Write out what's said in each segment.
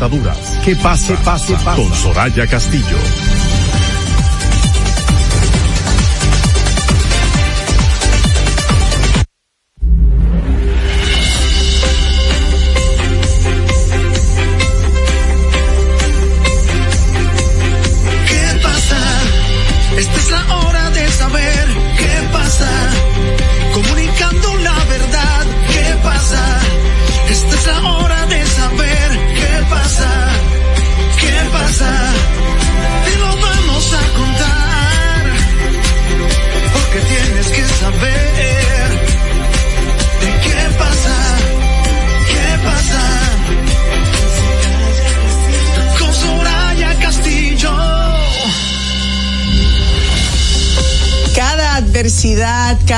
ataduras. Que pase, pase, pase. Con Soraya Castillo.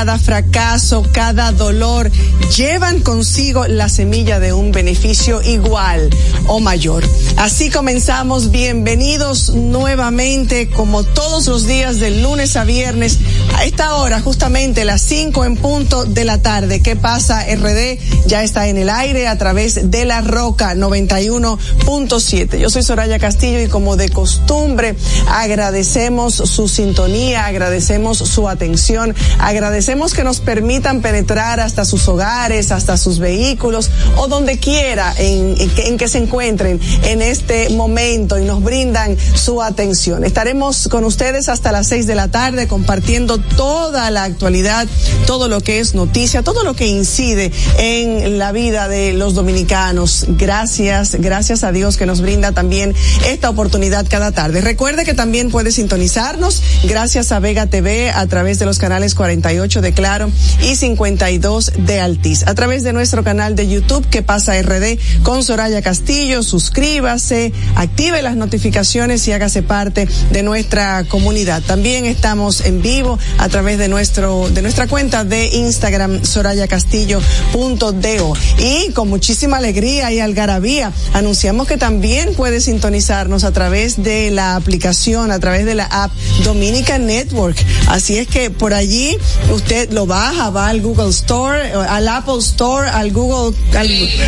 Cada fracaso, cada dolor llevan consigo la semilla de un beneficio igual o mayor. Así comenzamos, bienvenidos nuevamente como todos los días de lunes a viernes a esta hora, justamente las 5 en punto de la tarde. ¿Qué pasa? RD ya está en el aire a través de la Roca 91.7. Yo soy Soraya Castillo y como de costumbre agradecemos su sintonía, agradecemos su atención, agradecemos que nos permitan penetrar hasta sus hogares, hasta sus vehículos o donde quiera en, en, que se encuentren en este momento y nos brindan su atención. Estaremos con ustedes hasta las 6 de la tarde compartiendo toda la actualidad, todo lo que es noticia, todo lo que incide en la vida de los dominicanos. Gracias, gracias a Dios que nos brinda también esta oportunidad cada tarde. Recuerde que también puede sintonizarnos gracias a Vega TV a través de los canales 48 de Claro y 52 de Altiz. A través de nuestro canal de YouTube que pasa RD con Soraya Castillo, suscríbase, active las notificaciones y hágase parte de nuestra comunidad. También estamos en vivo a través de nuestro de nuestra cuenta de Instagram sorayacastillo.do y con muchísima alegría y algarabía anunciamos que también puede sintonizarnos a través de la aplicación, a través de la app Dominica Network. Así es que por allí usted lo baja, va al Google Store, al Apple Store, al Google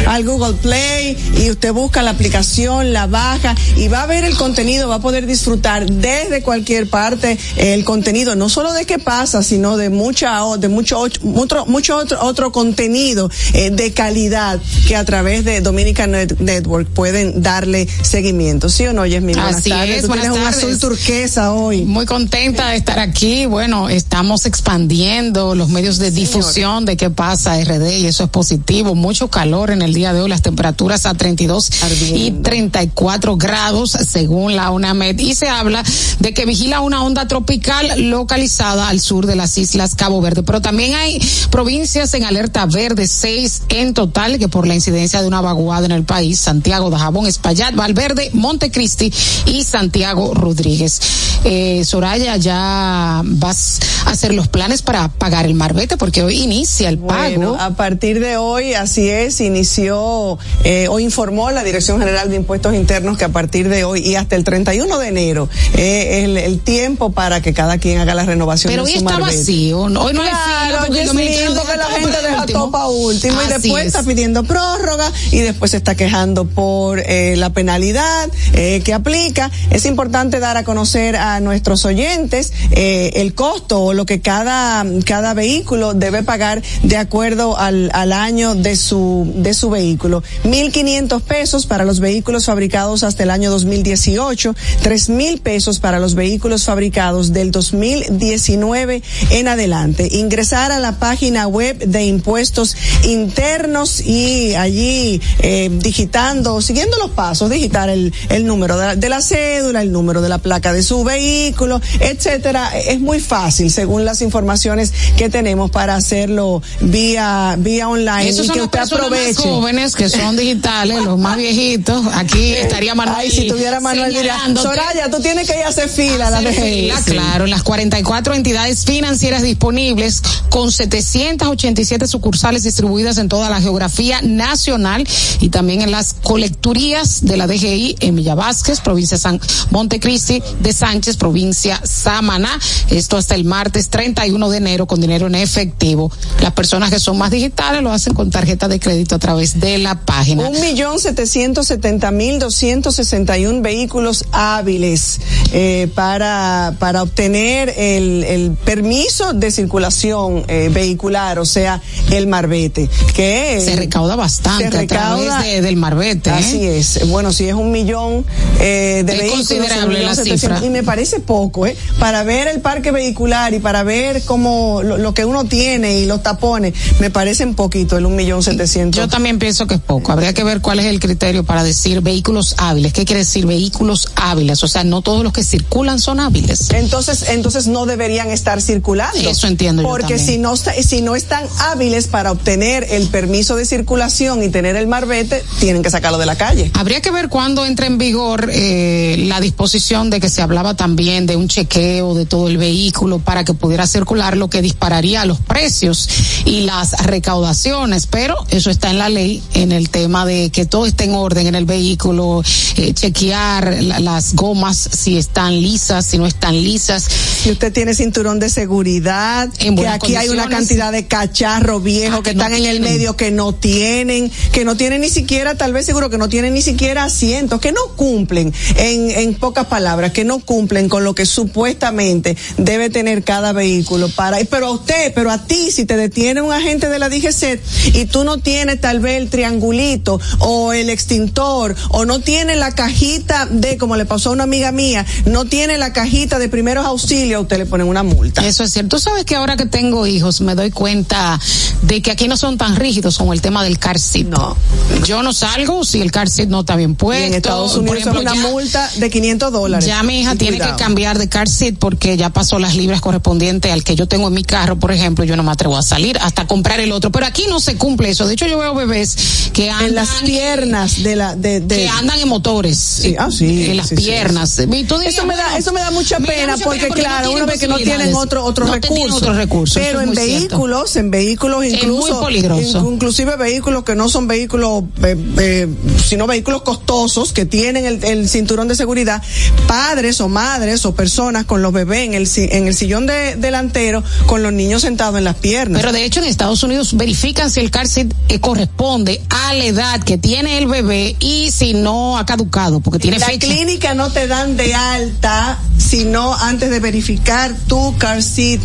al, Google Play y usted busca la aplicación, la baja y va a ver el contenido, va a poder disfrutar desde cualquier parte el contenido, no solo de que pasa, sino de mucha, de mucho, mucho, mucho otro, otro contenido eh, de calidad que a través de Dominica Network pueden darle seguimiento. ¿Sí o no, Yasmin? Buenas Así tardes. Es, tienes un azul turquesa hoy. Muy contenta de estar aquí. Bueno, estamos expandiendo los medios de difusión de qué pasa RD y eso es positivo. Mucho calor en el día de hoy, las temperaturas a 32 y 34 grados según la UNAMED y se habla de que vigila una onda tropical localizada al sur de las islas Cabo Verde. Pero también hay provincias en alerta verde, seis en total, que por la incidencia de una vaguada en el país, Santiago, Dajabón, Espaillat, Valverde, Montecristi y Santiago Rodríguez. Eh, Soraya, ya vas a hacer los planes para pagar el marbete porque hoy inicia el pago. A partir de hoy, así es, inició eh, o informó la Dirección General de Impuestos Internos que a partir de hoy y hasta el 31 de enero eh, el, el tiempo para que cada quien haga la renovación Pero hoy está vacío, hoy no hay fila porque, porque la gente deja todo para último y después está pidiendo prórroga y después se está quejando por eh, la penalidad eh, que aplica. Es importante dar a conocer a nuestros oyentes eh, el costo o lo que cada cada vehículo debe pagar de acuerdo al, al año de su de su vehículo. 1.500 pesos para los vehículos fabricados hasta el año 2018, tres mil pesos para los vehículos fabricados del 2019 en adelante. Ingresar a la página web de impuestos internos y allí eh, digitando, siguiendo los pasos, digitar el, el número de la, de la cédula, el número de la placa de su vehículo, etcétera. Es muy fácil según las informaciones que tenemos para hacerlo vía vía online Esos y que los usted aproveche. jóvenes que son digitales, los más viejitos. Aquí estaría Manuel. Ay, si tuviera Manuel diría. Soraya, tú tienes que ir a hacer fila a la Hacer DGI. fila, Sí. claro, en las 44 entidades financieras disponibles con 787 sucursales distribuidas en toda la geografía nacional y también en las colecturías de la DGI en Villa Vázquez, provincia San Montecristi, de Sánchez, provincia Samaná. Esto hasta el martes 31 de enero con dinero en efectivo. Las personas que son más digitales lo hacen con tarjeta de crédito a través de la página. Un millón setecientos setenta mil doscientos sesenta y un vehículos hábiles eh, para para obtener el, el permiso de circulación eh, vehicular, o sea, el marbete, que se recauda bastante se a través recauda- de- del marbete. ¿eh? Así es. Bueno, si es un millón de Es vehículos, considerable un millón la setecientos, cifra. y me parece poco, ¿eh? Para ver el parque vehicular y para ver cómo lo, lo que uno tiene y los tapones, me parecen poquito el un millón setecientos. Yo también pienso que es poco. Habría que ver cuál es el criterio para decir vehículos hábiles. ¿Qué quiere decir vehículos hábiles? O sea, no todos los que circulan son hábiles. Entonces, entonces no deberían estar circulando. Eso entiendo Porque si no si no están hábiles para obtener el permiso de circulación y tener el marbete, tienen que sacarlo de la calle. Habría que ver cuándo entra en vigor eh, la disposición de que se hablaba también de un chequeo de todo el vehículo para que pudiera circular, lo que dispararía los precios y las recaudaciones. Pero eso está en la ley, en el tema de que todo esté en orden en el vehículo, eh, chequear la- las gomas si están lisas, si no están lisas. Si usted tiene cinturón de seguridad, En que aquí hay una cantidad de cacharros viejos Ah, que que no están en el medio que no tienen, que no tienen ni siquiera, tal vez seguro que no tienen ni siquiera asientos, que no cumplen, en, en pocas palabras, que no cumplen con lo que supuestamente debe tener cada vehículo para, pero a usted, pero a ti, si te detiene un agente de la DGC y tú no tienes tal vez el triangulito o el extintor o no tienes la cajita de, como le pasó a una amiga mía, no tiene la cajita de primeros auxilios, a usted le ponen una multa. Eso es cierto. Tú sabes que ahora que tengo hijos me doy cuenta de que aquí no son tan rígidos con el tema del car seat. No. Yo no salgo si el car seat no está bien Y puesto. en Estados Unidos ejemplo, es una ya- multa de 500 dólares. Ya mi hija Y tiene cuidado. que cambiar de car seat porque ya pasó las libras correspondientes al que yo tengo en mi carro, por ejemplo, yo no me atrevo a salir hasta comprar el otro. Pero aquí no se cumple eso. De hecho, yo veo bebés que andan En las piernas de la, de, de- que andan en motores. Sí, ah, sí, En las sí, sí, piernas. Y tú dirías, Eso me da, eso me da mucha me da pena mucha porque pena claro, uno ve que no tienen otro, No tienen recursos. otros recursos, Pero es en cierto. vehículos, en vehículos Es incluso, muy peligroso. in- inclusive vehículos que no son vehículos, eh, eh, sino vehículos costosos que tienen el, el cinturón de seguridad, padres o madres o personas con los bebés en el, en el sillón de- delantero con los niños sentados en las piernas. Pero de hecho en Estados Unidos verifican si el car seat eh, corresponde a la edad que tiene el bebé y si no ha caducado, porque tiene la fecha. clínica no te dan de alta sino antes de verificar tu car seat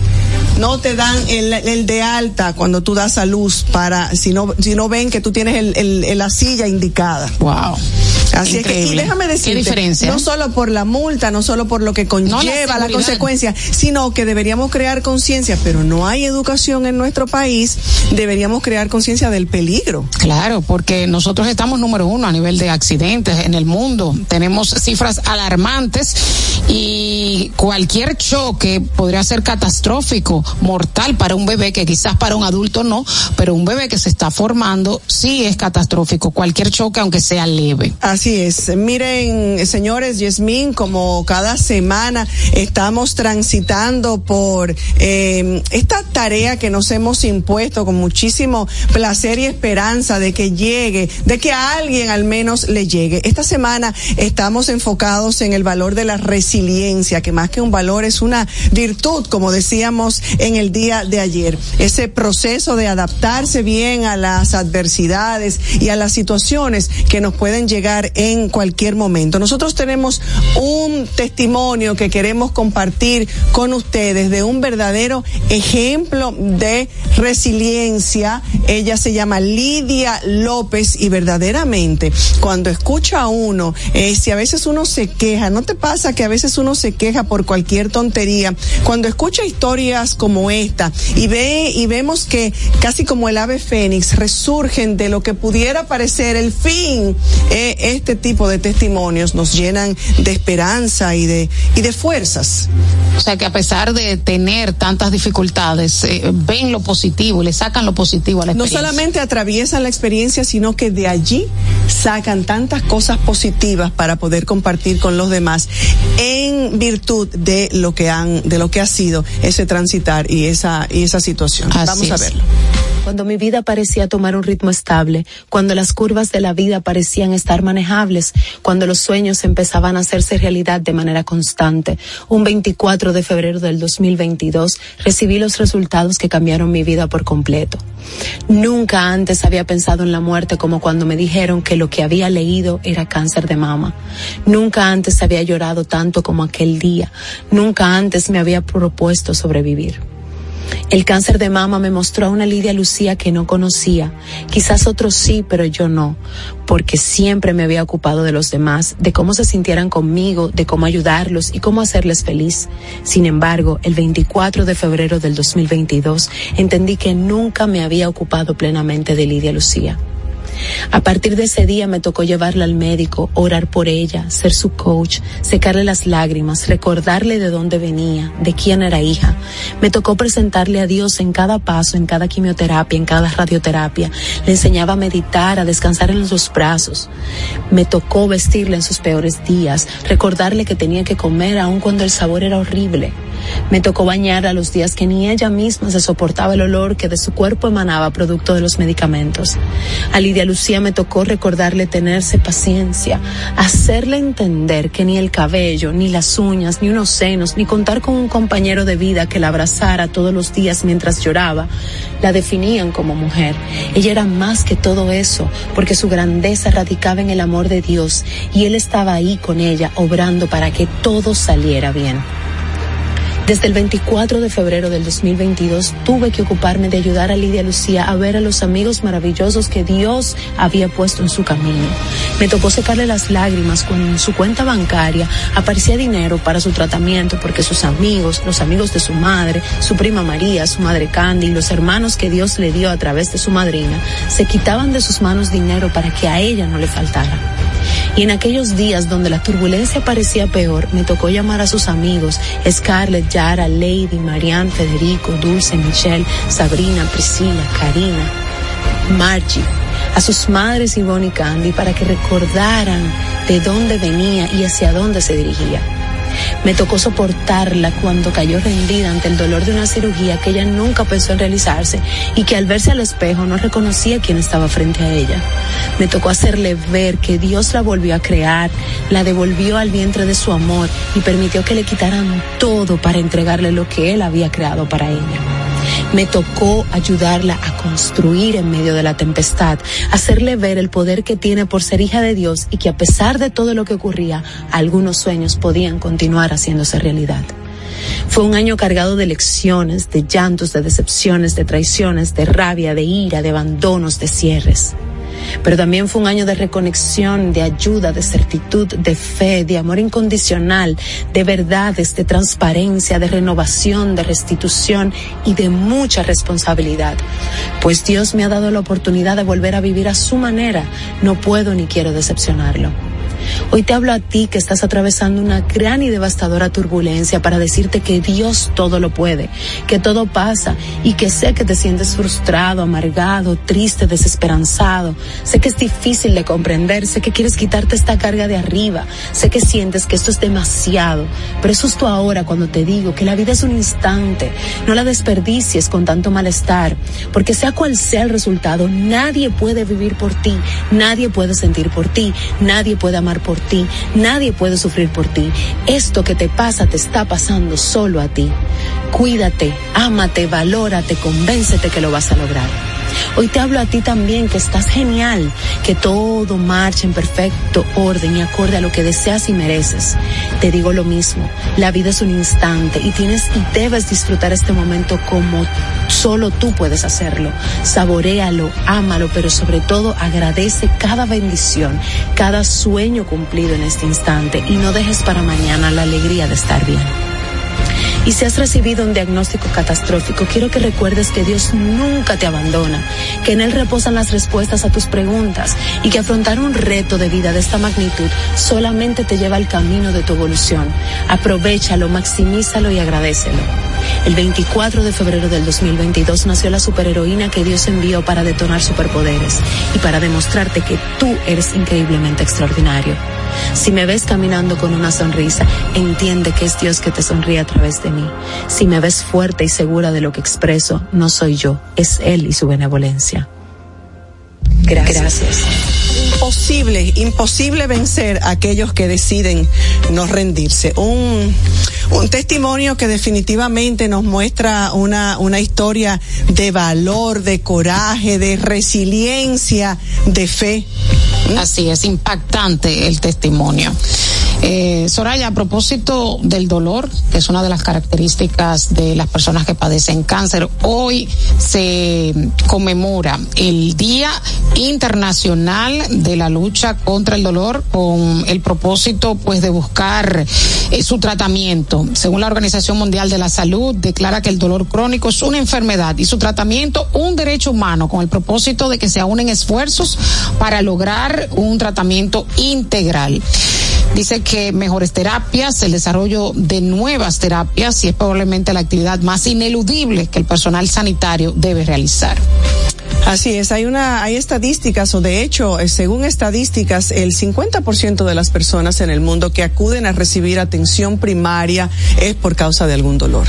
no te dan el, el de alta cuando tú das a luz para si no si no ven que tú tienes el, la silla indicada Wow. Así es que, y déjame decirte, ¿Qué diferencia? no solo por la multa, no solo por lo que conlleva la, consecuencia, sino que deberíamos crear conciencia, pero no hay educación en nuestro país, deberíamos crear conciencia del peligro. Claro, porque nosotros estamos número uno a nivel de accidentes en el mundo. Tenemos cifras alarmantes y cualquier choque podría ser catastrófico, mortal para un bebé, que quizás para un adulto no, pero un bebé que se está formando sí es catastrófico. Cualquier choque, aunque sea leve. Así es. Miren, señores, Yasmín, como cada semana estamos transitando por eh, esta tarea que nos hemos impuesto con muchísimo placer y esperanza de que llegue, de que a alguien al menos le llegue. Esta semana estamos enfocados en el valor de la resiliencia, que más que un valor es una virtud, como decíamos en el día de ayer. Ese proceso de adaptarse bien a las adversidades y a las situaciones que nos pueden llegar en cualquier momento. Nosotros tenemos un testimonio que queremos compartir con ustedes de un verdadero ejemplo de resiliencia. Ella se llama Lidia López y verdaderamente cuando escucha a uno, eh, si a veces uno se queja, ¿no te pasa que a veces uno se queja por cualquier tontería? Cuando escucha historias como esta. Y ve y vemos que casi como el ave fénix resurgen de lo que pudiera parecer el fin, eh, este tipo de testimonios nos llenan de esperanza y de y de fuerzas O sea que a pesar de tener tantas dificultades, eh, ven lo positivo, le sacan lo positivo a la experiencia. No solamente atraviesan la experiencia, sino que de allí sacan tantas cosas positivas para poder compartir con los demás en virtud de lo que han, de lo que ha sido ese transitar y esa, y esa situación. Vamos a verlo cuando mi vida parecía tomar un ritmo estable, cuando las curvas de la vida parecían estar manejables, cuando los sueños empezaban a hacerse realidad de manera constante. Un 24 de febrero del 2022 recibí los resultados que cambiaron mi vida por completo. Nunca antes había pensado en la muerte como cuando me dijeron que lo que había leído era cáncer de mama. Nunca antes había llorado tanto como aquel día. Nunca antes me había propuesto sobrevivir. El cáncer de mama me mostró a una Lidia Lucía que no conocía. Quizás otros sí, pero yo no, porque siempre me había ocupado de los demás, de cómo se sintieran conmigo, de cómo ayudarlos y cómo hacerles feliz. Sin embargo, el 24 de febrero del 2022 entendí que nunca me había ocupado plenamente de Lidia Lucía. A partir de ese día me tocó llevarla al médico, orar por ella, ser su coach, secarle las lágrimas, recordarle de dónde venía, de quién era hija. Me tocó presentarle a Dios en cada paso, en cada quimioterapia, en cada radioterapia. Le enseñaba a meditar, a descansar en sus brazos. Me tocó vestirle en sus peores días, recordarle que tenía que comer aun cuando el sabor era horrible. Me tocó bañar a los días que ni ella misma se soportaba el olor que de su cuerpo emanaba producto de los medicamentos. A Lidia Lucía me tocó recordarle tenerse paciencia, hacerle entender que ni el cabello, ni las uñas, ni unos senos, ni contar con un compañero de vida que la abrazara todos los días mientras lloraba, la definían como mujer. Ella era más que todo eso, porque su grandeza radicaba en el amor de Dios y Él estaba ahí con ella, obrando para que todo saliera bien. Desde el 24 de febrero del 2022 tuve que ocuparme de ayudar a Lidia Lucía a ver a los amigos maravillosos que Dios había puesto en su camino. Me tocó secarle las lágrimas cuando en su cuenta bancaria aparecía dinero para su tratamiento porque sus amigos, los amigos de su madre, su prima María, su madre Candy los hermanos que Dios le dio a través de su madrina se quitaban de sus manos dinero para que a ella no le faltara. Y en aquellos días donde la turbulencia parecía peor, me tocó llamar a sus amigos, Scarlett, Yara, Lady, Marianne, Federico, Dulce, Michelle, Sabrina, Priscila, Karina, Margie, a sus madres Ivonne y Candy para que recordaran de dónde venía y hacia dónde se dirigía. Me tocó soportarla cuando cayó rendida ante el dolor de una cirugía que ella nunca pensó en realizarse y que al verse al espejo no reconocía quién estaba frente a ella. Me tocó hacerle ver que Dios la volvió a crear, la devolvió al vientre de su amor y permitió que le quitaran todo para entregarle lo que él había creado para ella. Me tocó ayudarla a construir en medio de la tempestad, hacerle ver el poder que tiene por ser hija de Dios y que a pesar de todo lo que ocurría, algunos sueños podían continuar haciéndose realidad. Fue un año cargado de lecciones, de llantos, de decepciones, de traiciones, de rabia, de ira, de abandonos, de cierres pero también fue un año de reconexión, de ayuda, de certitud, de fe, de amor incondicional, de verdades, de transparencia, de renovación, de restitución y de mucha responsabilidad. Pues Dios me ha dado la oportunidad de volver a vivir a su manera. No puedo ni quiero decepcionarlo. Hoy te hablo a ti que estás atravesando una gran y devastadora turbulencia para decirte que Dios todo lo puede, que todo pasa y que sé que te sientes frustrado, amargado, triste, desesperanzado. Sé que es difícil de comprender, sé que quieres quitarte esta carga de arriba, sé que sientes que esto es demasiado, pero es justo ahora cuando te digo que la vida es un instante, no la desperdicies con tanto malestar, porque sea cual sea el resultado, nadie puede vivir por ti, nadie puede sentir por ti, nadie puede amar por ti, nadie puede sufrir por ti. Esto que te pasa te está pasando solo a ti. Cuídate, ámate, valórate, convéncete que lo vas a lograr. Hoy te hablo a ti también que estás genial, que todo marcha en perfecto orden y acorde a lo que deseas y mereces. Te digo lo mismo, la vida es un instante y tienes y debes disfrutar este momento como solo tú puedes hacerlo. Saboréalo, ámalo, pero sobre todo agradece cada bendición, cada sueño cumplido en este instante y no dejes para mañana la alegría de estar bien. Y si has recibido un diagnóstico catastrófico, quiero que recuerdes que Dios nunca te abandona, que en Él reposan las respuestas a tus preguntas y que afrontar un reto de vida de esta magnitud solamente te lleva al camino de tu evolución. Aprovechalo, maximízalo y agradecelo. El 24 de febrero del 2022 nació la superheroína que Dios envió para detonar superpoderes y para demostrarte que tú eres increíblemente extraordinario. Si me ves caminando con una sonrisa, entiende que es Dios que te sonríe a través de mí. Si me ves fuerte y segura de lo que expreso, no soy yo, es Él y su benevolencia. Gracias. Imposible, imposible vencer a aquellos que deciden no rendirse. Un, un testimonio que definitivamente nos muestra una, una historia de valor, de coraje, de resiliencia, de fe. Así es, impactante el testimonio. Eh, Soraya, a propósito del dolor, que es una de las características de las personas que padecen cáncer, hoy se conmemora el Día Internacional de la Lucha contra el Dolor con el propósito pues de buscar eh, su tratamiento. Según la Organización Mundial de la Salud, declara que el dolor crónico es una enfermedad y su tratamiento un derecho humano con el propósito de que se unen esfuerzos para lograr un tratamiento integral. Dice que mejores terapias, el desarrollo de nuevas terapias y es probablemente la actividad más ineludible que el personal sanitario debe realizar. Así es, hay una, hay estadísticas, o de hecho, eh, según estadísticas, el 50% de las personas en el mundo que acuden a recibir atención primaria es por causa de algún dolor.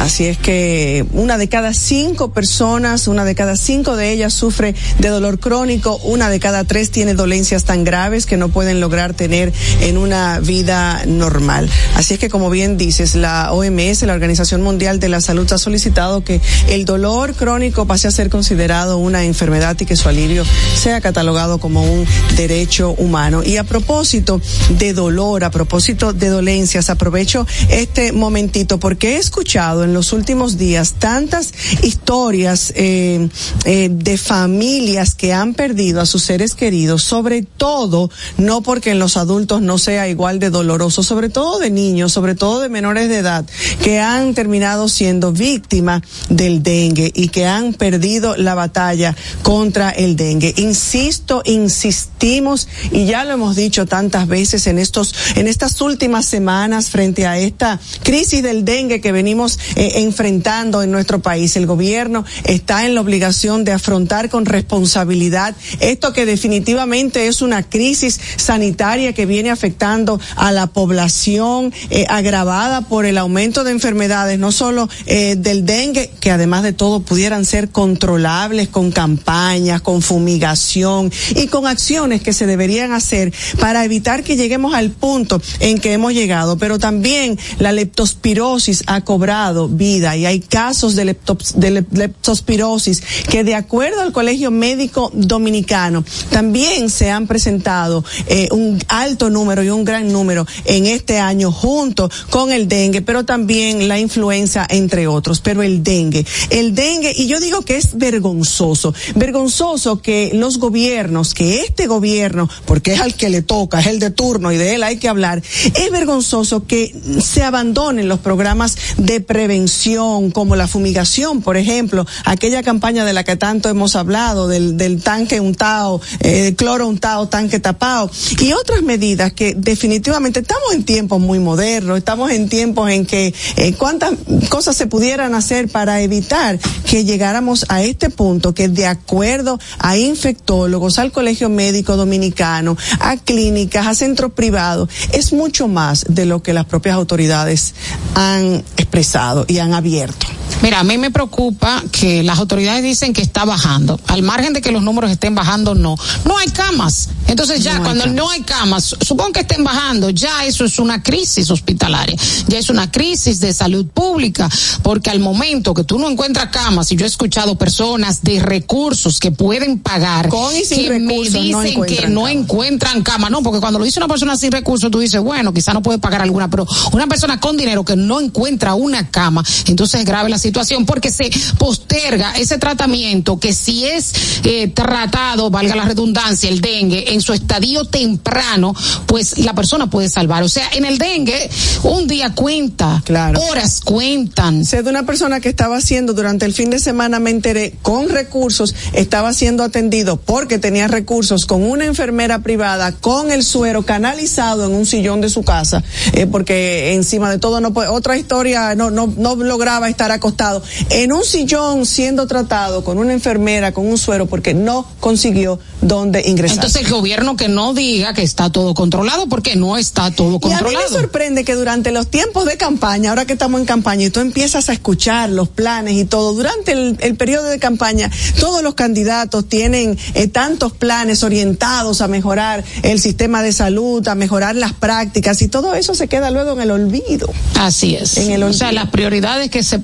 Así es que una de cada cinco personas, una de cada cinco de ellas sufre de dolor crónico, una de cada tres tiene dolencias tan graves que no pueden lograr tener en una vida normal. Así es que, como bien dices, la OMS, la Organización Mundial de la Salud, ha solicitado que el dolor crónico pase a ser considerado una enfermedad y que su alivio sea catalogado como un derecho humano. Y a propósito de dolor, a propósito de dolencias, aprovecho este momentito porque he escuchado en los últimos días tantas historias eh, eh, de familias que han perdido a sus seres queridos, sobre todo, no porque en los adultos no sea igual de doloroso, sobre todo de niños, sobre todo de menores de edad, que han terminado siendo víctimas del dengue y que han perdido la batalla contra el dengue. Insisto, insistimos y ya lo hemos dicho tantas veces en estos, en estas últimas semanas frente a esta crisis del dengue que venimos eh, enfrentando en nuestro país. El gobierno está en la obligación de afrontar con responsabilidad esto que definitivamente es una crisis sanitaria que viene afectando a la población eh, agravada por el aumento de enfermedades, no solo eh, del dengue, que además de todo pudieran ser controlables con campañas, con fumigación y con acciones que se deberían hacer para evitar que lleguemos al punto en que hemos llegado. Pero también la leptospirosis ha cobrado vida y hay casos de, leptospirosis que de acuerdo al Colegio Médico Dominicano también se han presentado eh, un alto número y un gran número en este año junto con el dengue, pero también la influenza entre otros. Pero el dengue, el dengue, y yo digo que es vergonzoso vergonzoso. que los gobiernos, que este gobierno, porque es al que le toca, es el de turno y de él hay que hablar, es vergonzoso que se abandonen los programas de prevención como la fumigación, por ejemplo, aquella campaña de la que tanto hemos hablado, del, tanque untado, eh, cloro untado, tanque tapado, y otras medidas que definitivamente estamos en tiempos muy modernos, estamos en tiempos en que eh, cuántas cosas se pudieran hacer para evitar que llegáramos a este punto que de acuerdo a infectólogos, al Colegio Médico Dominicano, a clínicas, a centros privados, es mucho más de lo que las propias autoridades han expresado y han abierto. Mira, a mí me preocupa que las autoridades dicen que está bajando. Al margen de que los números estén bajando, no. No hay camas. Entonces ya cuando no hay camas, supongo que estén bajando, ya eso es una crisis hospitalaria, ya es una crisis de salud pública, porque al momento que tú no encuentras camas, y yo he escuchado personas de recursos que pueden pagar, Con y sin que me no dicen que no encuentran cama, no, porque cuando lo dice una persona sin recursos, tú dices, bueno, quizá no puede pagar alguna, pero una persona con dinero que no encuentra una cama, entonces es grave la situación porque se posterga ese tratamiento que si es eh, tratado, valga la redundancia, el dengue, en su estadio temprano, pues la persona puede salvar. O sea, en el dengue, un día cuenta, Claro. horas cuentan. Sé de una persona que estaba haciendo durante el fin de semana, me enteré, con recursos, estaba siendo atendido porque tenía recursos con una enfermera privada, con el suero canalizado en un sillón de su casa, eh, porque encima de todo no puede, otra historia, no, no, no lograba estar acostado en un sillón siendo tratado con una enfermera, con un suero, porque no consiguió dónde ingresar. Entonces el gobierno que no diga que está todo controlado porque no está todo Y a mí controlado. me sorprende que durante los tiempos de campaña, ahora que estamos en campaña y tú empiezas a escuchar los planes y todo, durante el, el periodo de campaña, todos los candidatos tienen eh, tantos planes orientados a mejorar el sistema de salud, a mejorar las prácticas y todo eso se queda luego en el olvido. Así es. En el o sea, olvido. las prioridades que se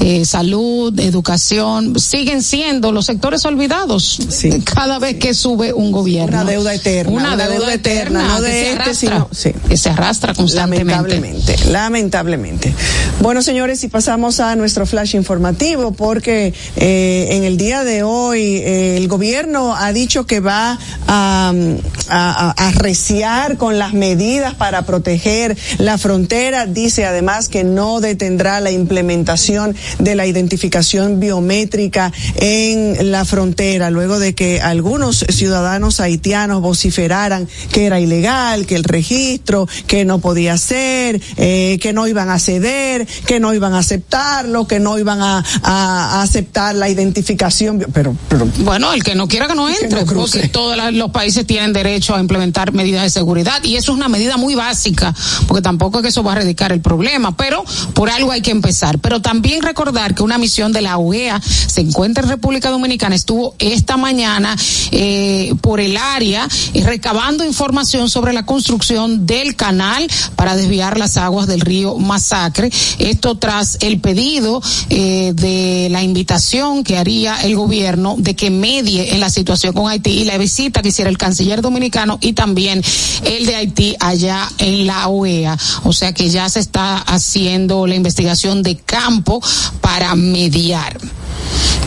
eh, salud, educación, siguen siendo los sectores olvidados Sí. cada vez que sube un gobierno. Una deuda eterna, Una, una deuda, deuda eterna, eterna, no que de se este, arrastra, sino- sí. que se arrastra constantemente. Lamentablemente, lamentablemente. Bueno, señores, y pasamos a nuestro flash informativo, porque eh, en el día de hoy eh, el gobierno ha dicho que va a, a, a arreciar con las medidas para proteger la frontera. Dice además que no detendrá la implementación de la identificación biométrica en la frontera, luego de que algunos ciudadanos haitianos vociferaran que era ilegal, que el registro, que no podía ser, eh, que no iban a ceder, que no iban a aceptarlo, que no iban a, a- a aceptar la identificación. Pero, pero Bueno, el que no quiera que no Que entre, no porque todos los países tienen derecho a implementar medidas de seguridad y eso es una medida muy básica, porque tampoco es que eso va a erradicar el problema, pero por algo hay que empezar. Pero también recordar que una misión de la OEA se encuentra en República Dominicana, estuvo esta mañana eh, por el área eh, recabando información sobre la construcción del canal para desviar las aguas del río Masacre. Esto tras el pedido eh, de la invitación que haría el gobierno de que medie en la situación con Haití y la visita que hiciera el canciller dominicano y también el de Haití allá en la OEA. O sea que ya se está haciendo la investigación de campo para mediar.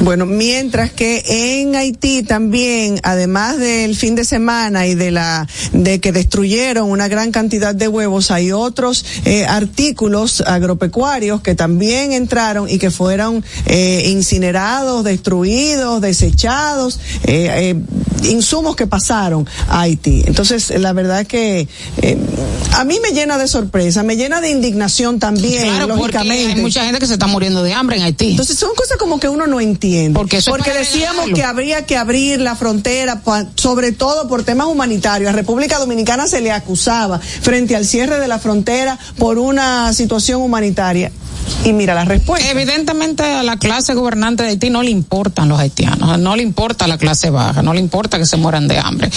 Bueno, mientras que en Haití también, además del fin de semana y de la de que destruyeron una gran cantidad de huevos, hay otros eh, artículos agropecuarios que también entraron y que fueron eh, incinerados, destruidos, desechados, eh, eh, insumos que pasaron a Haití. Entonces, la verdad que eh, a mí me llena de sorpresa, me llena de indignación también, Claro, porque lógicamente. hay mucha gente que se está muriendo de hambre en Haití. Entonces son cosas como que uno no entiende. Porque eso para decíamos que habría que abrir la frontera, sobre todo por temas humanitarios. A República Dominicana se le acusaba frente al cierre de la frontera por una situación humanitaria. Y mira la respuesta. Evidentemente a la clase gobernante de Haití no le importan los haitianos, no le importa la clase baja, no le importa que se mueran de hambre.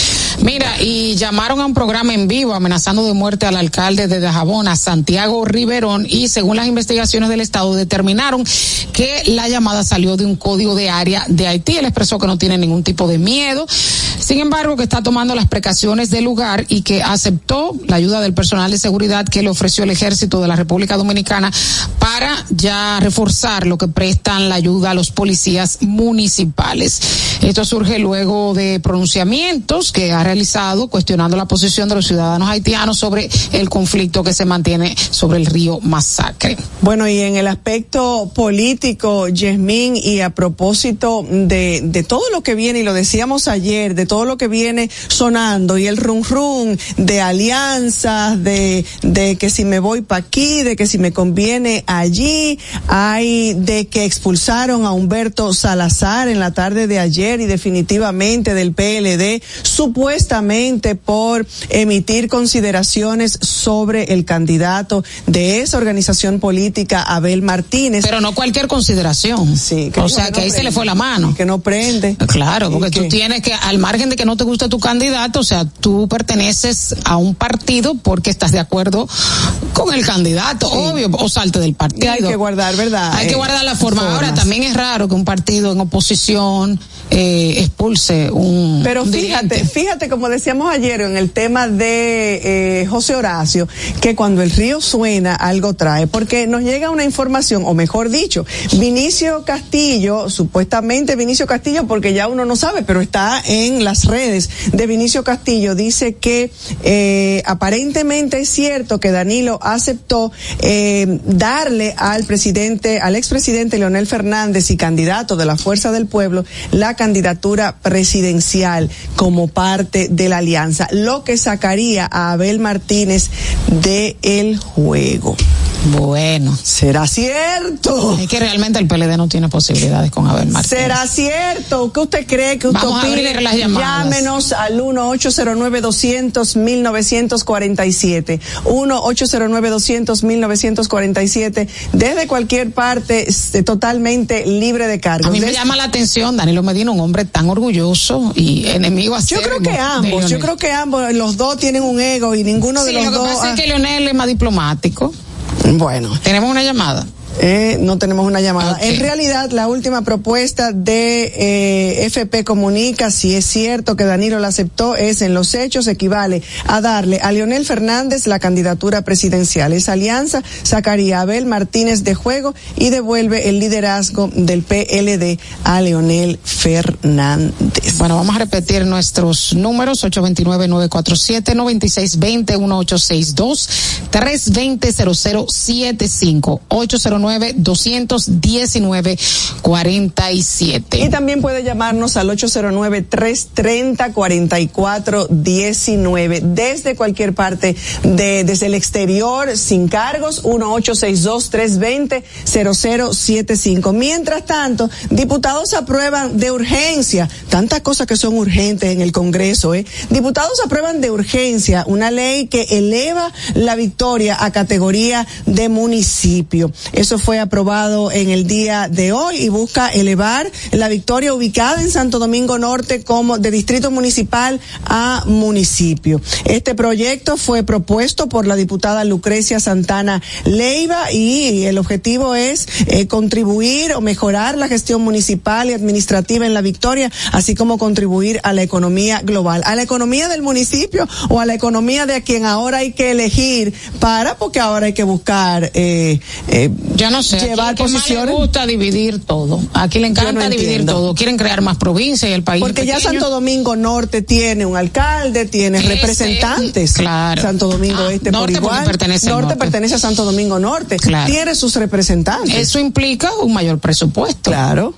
Mira, y llamaron a un programa en vivo amenazando de muerte al alcalde de Dajabón, a Santiago Riverón, y según las investigaciones del Estado determinaron que la llamada salió de un código de área de Haití. Él expresó que no tiene ningún tipo de miedo, sin embargo que está tomando las precauciones del lugar y que aceptó la ayuda del personal de seguridad que le ofreció el ejército de la República Dominicana para ya reforzar lo que prestan la ayuda a los policías municipales. Esto surge luego de pronunciamientos que ha realizado cuestionando la posición de los ciudadanos haitianos sobre el conflicto que se mantiene sobre el río Masacre. Bueno, y en el aspecto político, Yasmín, y a propósito de, de todo lo que viene, y lo decíamos ayer, de todo lo que viene sonando, y el rum rum de alianzas, de, de que si me voy para aquí, de que si me conviene allí, hay de que expulsaron a Humberto Salazar en la tarde de ayer y definitivamente del PLD, supuestamente por emitir consideraciones sobre el candidato de esa organización política, Abel Martínez. Pero no cualquier consideración. Sí, o digo sea que que, ahí se le fue la mano. Que no prende. Claro, porque tú que- tienes que, al margen de que no te guste tu candidato, o sea, tú perteneces a un partido porque estás de acuerdo con el candidato, obvio, o salte del partido. partido. hay que guardar, ¿verdad? Hay que eh, guardar la forma. Ahora, también es raro que un partido en oposición eh, expulse un. Pero fíjate, fíjate, como decíamos ayer en el tema de eh, José Horacio, que cuando el río suena, algo trae, porque nos llega una información, o mejor dicho, Vinicio Castillo, supuestamente Vinicio Castillo, porque ya uno no sabe, pero está en las redes de Vinicio Castillo, dice que eh, aparentemente es cierto que Danilo aceptó eh, darle al presidente, al expresidente Leonel Fernández y candidato de la Fuerza del Pueblo, la candidatura presidencial como parte de la alianza, lo que sacaría a Abel Martínez de el juego. Bueno. ¿Será cierto? Es que realmente el PLD no tiene posibilidades con Abel Martínez. ¿Será cierto? ¿Qué usted cree que usted Vamos a abrir las llamadas. Llámenos al 1-809-200-1947. 1-809-200-1947. Desde cualquier parte, este, totalmente libre de cargos. A mí me Desde- llama la atención Danilo Medina, un hombre tan orgulloso y enemigo Yo creo que ambos, yo creo que ambos, los dos tienen un ego y ninguno de los lo que dos. pasa ah, es que Leonel es más diplomático. Bueno. Tenemos una llamada. Eh, no tenemos una llamada. En realidad, la última propuesta de eh, FP Comunica, si es cierto que Danilo la aceptó, es en los hechos equivale a darle a Leonel Fernández la candidatura presidencial. Esa alianza sacaría a Abel Martínez de juego y devuelve el liderazgo del PLD a Leonel Fernández. Bueno, vamos a repetir nuestros números 829-947-9620, 1862-320-0075, 809-219-47. Y también puede llamarnos al 809-330-4419 desde cualquier parte de, desde el exterior sin cargos 1-862-320-0075. Mientras tanto, diputados aprueban de urgencia tantas cosas que son urgentes en el Congreso, ¿eh? Diputados aprueban de urgencia una ley que eleva la victoria a categoría de municipio. Eso fue aprobado en el día de hoy y busca elevar la victoria ubicada en Santo Domingo Norte como de distrito municipal a municipio. Este proyecto fue propuesto por la diputada Lucrecia Santana Leiva y el objetivo es eh, contribuir o mejorar la gestión municipal y administrativa en la victoria, así como contribuir a la economía global, a la economía del municipio o a la economía de quien ahora hay que elegir para, porque ahora hay que buscar eh, eh, Yo no sé, llevar aquí más le posiciones. gusta dividir todo. Aquí le encanta no dividir entiendo. todo. Quieren crear más provincias y el país. Porque ya. Santo Domingo Norte tiene un alcalde, tiene Ese, representantes. claro. Santo Domingo Ah, Este por norte porque igual. pertenece norte, norte. pertenece a Santo Domingo Norte. Claro. Tiene sus representantes. Eso implica un mayor presupuesto. Claro.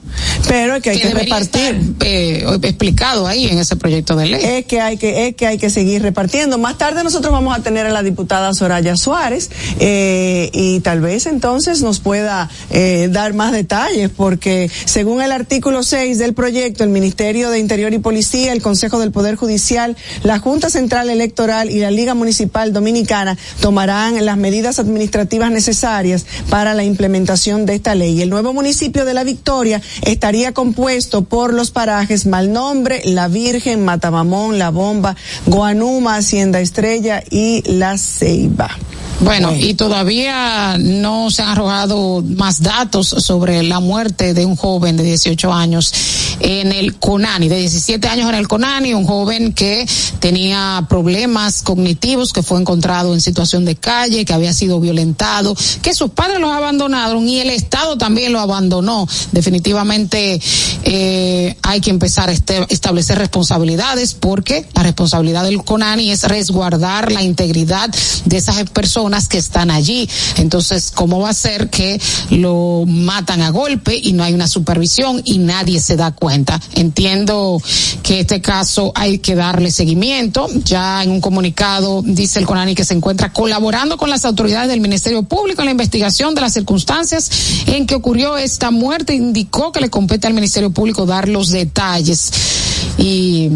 Pero es que hay que, repartir. estar, eh, explicado ahí en ese proyecto de ley. es que hay que es que hay que seguir repartiendo. Más tarde nosotros vamos a tener a la diputada Soraya Suárez eh, y tal vez entonces nos pueda eh, dar más detalles porque según el artículo 6 del proyecto el Ministerio de Interior y Policía, el Consejo del Poder Judicial, la Junta Central Electoral y la Liga Municipal Dominicana tomarán las medidas administrativas necesarias para la implementación de esta ley. El nuevo municipio de La Victoria estaría compuesto por los parajes Malnombre, La Virgen, Matamamón, La Bomba, Guanuma, Hacienda Estrella y La Ceiba. Bueno, y todavía no se han arrojado más datos sobre la muerte de un joven de 18 años en el Conani, de 17 años en el Conani, un joven que tenía problemas cognitivos, que fue encontrado en situación de calle, que había sido violentado, que sus padres los abandonaron y el Estado también lo abandonó. Definitivamente eh, hay que empezar a este- establecer responsabilidades porque la responsabilidad del CONANI es resguardar la integridad de esas personas que están allí. Entonces, ¿cómo va a ser que lo matan a golpe y no hay una supervisión y nadie se da cuenta? Entiendo que este caso hay que darle seguimiento. Ya en un comunicado dice el CONANI que se encuentra colaborando con las autoridades del Ministerio Público en la investigación de las circunstancias en que ocurrió esta muerte. Indicó que le compete al Ministerio Público dar los detalles. Y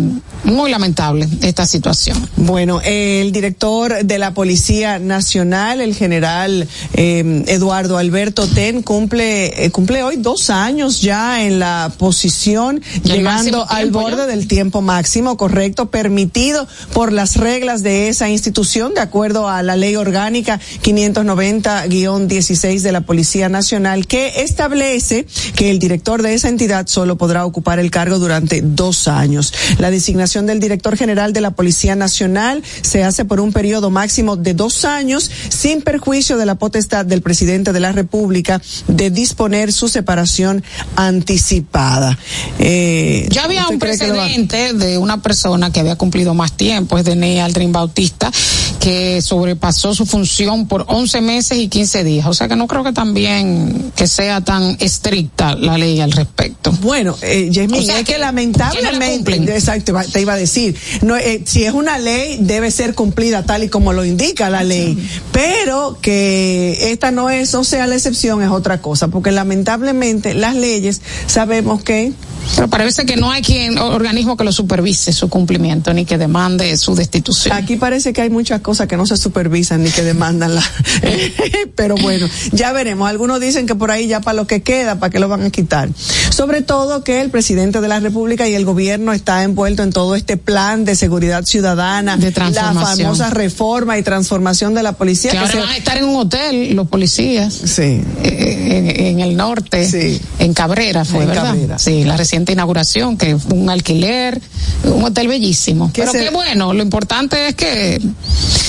muy lamentable esta situación. Bueno, el director de la Policía Nacional, el general eh, Eduardo Alberto Ten, cumple, eh, cumple hoy dos años ya en la posición, llegando al borde del tiempo máximo, correcto, permitido por las reglas de esa institución, de acuerdo a la ley orgánica 590-16 de la Policía Nacional, que establece que el director de esa entidad solo podrá ocupar el cargo durante dos años. La designación del director general de la Policía Nacional se hace por un periodo máximo de dos años, sin perjuicio de la potestad del presidente de la República de disponer su separación anticipada. Eh, ya había un precedente de una persona que había cumplido más tiempo, es de Aldrin Bautista, que sobrepasó su función por 11 meses y 15 días. O sea que no creo que también que sea tan estricta la ley al respecto. Bueno, eh, es que, lamentablemente, exacto, te iba a decir, no, eh, si es una ley debe ser cumplida tal y como lo indica la ley, pero que esta no es, o sea la excepción es otra cosa, porque lamentablemente las leyes sabemos que pero parece que no hay quien organismo que lo supervise su cumplimiento ni que demande su destitución. Aquí parece que hay muchas cosas que no se supervisan ni que demandan la. pero bueno, ya veremos. Algunos dicen que por ahí ya para lo que queda, para que lo van a quitar. Sobre todo que el presidente de la República y el gobierno está envuelto en todo este plan de seguridad ciudadana, de la famosa reforma y transformación de la policía. Que, ahora van a estar en un hotel los policías. Sí. Eh, en, el norte. Sí. En Cabrera fue, ¿verdad? Cabrera. Sí, la inauguración, que fue un alquiler, un hotel bellísimo. Pero qué bueno, lo importante es que...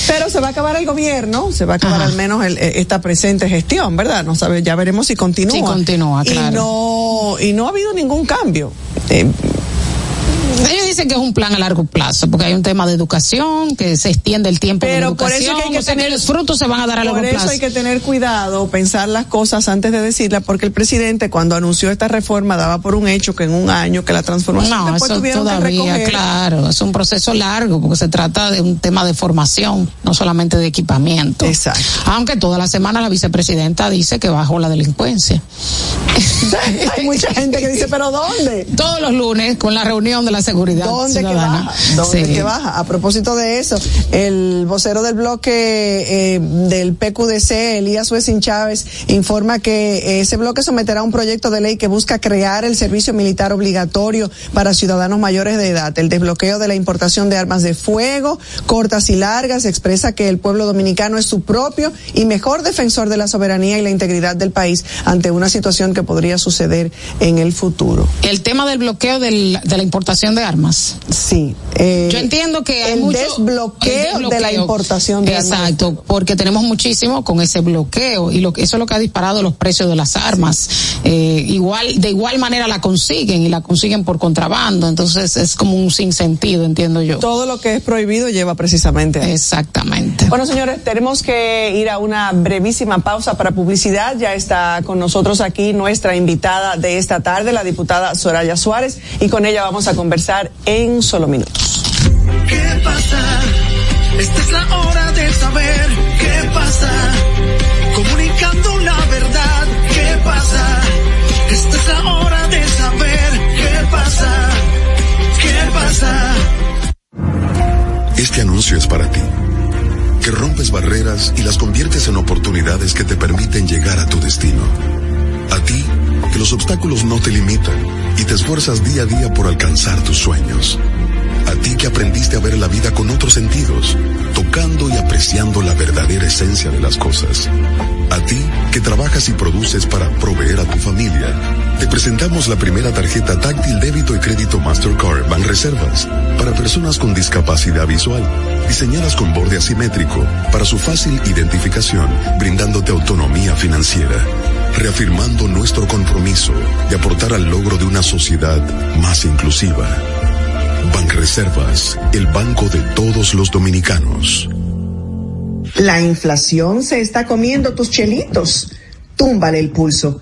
Pero se va a acabar el gobierno, se va a acabar al menos eh, esta presente gestión, ¿verdad? No sabe, ya veremos si continúa. Si continúa, claro. Y no, y no ha habido ningún cambio. Eh, ellos dicen que es un plan a largo plazo, porque hay un tema de educación, que se extiende el tiempo Pero de educación. por eso hay que tener, los frutos se van a dar a largo plazo. Por eso hay que tener cuidado, pensar las cosas antes de decirlas, porque el presidente cuando anunció esta reforma daba por un hecho que en un año que la transformación no, después eso tuvieron todavía, claro, es un proceso largo, porque se trata de un tema de formación, no solamente de equipamiento. Exacto. Aunque toda la semana la vicepresidenta dice que bajó la delincuencia. hay mucha gente que dice, pero ¿dónde? Todos los lunes con la reunión de la seguridad. ¿Dónde que baja? ¿Dónde que baja? A propósito de eso, el vocero del bloque eh, del PQDC, Elías Suezin Chávez, informa que ese bloque someterá un proyecto de ley que busca crear el servicio militar obligatorio para ciudadanos mayores de edad. El desbloqueo de la importación de armas de fuego, cortas y largas, expresa que el pueblo dominicano es su propio y mejor defensor de la soberanía y la integridad del país ante una situación que podría suceder en el futuro. El tema del bloqueo de la importación de armas. Sí. Eh, Yo entiendo que hay el, desbloqueo de la importación de Exacto, armas. Exacto, porque tenemos muchísimo con ese bloqueo y lo, eso es lo que ha disparado los precios de las armas. Eh, igual, de igual manera la consiguen y la consiguen por contrabando, entonces es como un sinsentido, entiendo yo. Todo lo que es prohibido lleva precisamente a Exactamente. Bueno, señores, tenemos que ir a una brevísima pausa para publicidad. Ya está con nosotros aquí nuestra invitada de esta tarde, la diputada Soraya Suárez, y con ella vamos a conversar en solo minutos. ¿Qué pasa? Esta es la hora de saber qué pasa. Comunicando la verdad, ¿qué pasa? Esta es la hora de saber qué pasa. ¿Qué pasa? Este anuncio es para ti, que rompes barreras y las conviertes en oportunidades que te permiten llegar a tu destino. A ti, que los obstáculos no te limitan y te esfuerzas día a día por alcanzar tus sueños. A ti que aprendiste a ver la vida con otros sentidos, tocando y apreciando la verdadera esencia de las cosas. A ti que trabajas y produces para proveer a tu familia, te presentamos la primera tarjeta táctil débito y crédito Mastercard Reservas para personas con discapacidad visual, diseñadas con borde asimétrico para su fácil identificación, brindándote autonomía financiera reafirmando nuestro compromiso de aportar al logro de una sociedad más inclusiva. Banreservas, el banco de todos los dominicanos. La inflación se está comiendo tus chelitos. Túmbale el pulso.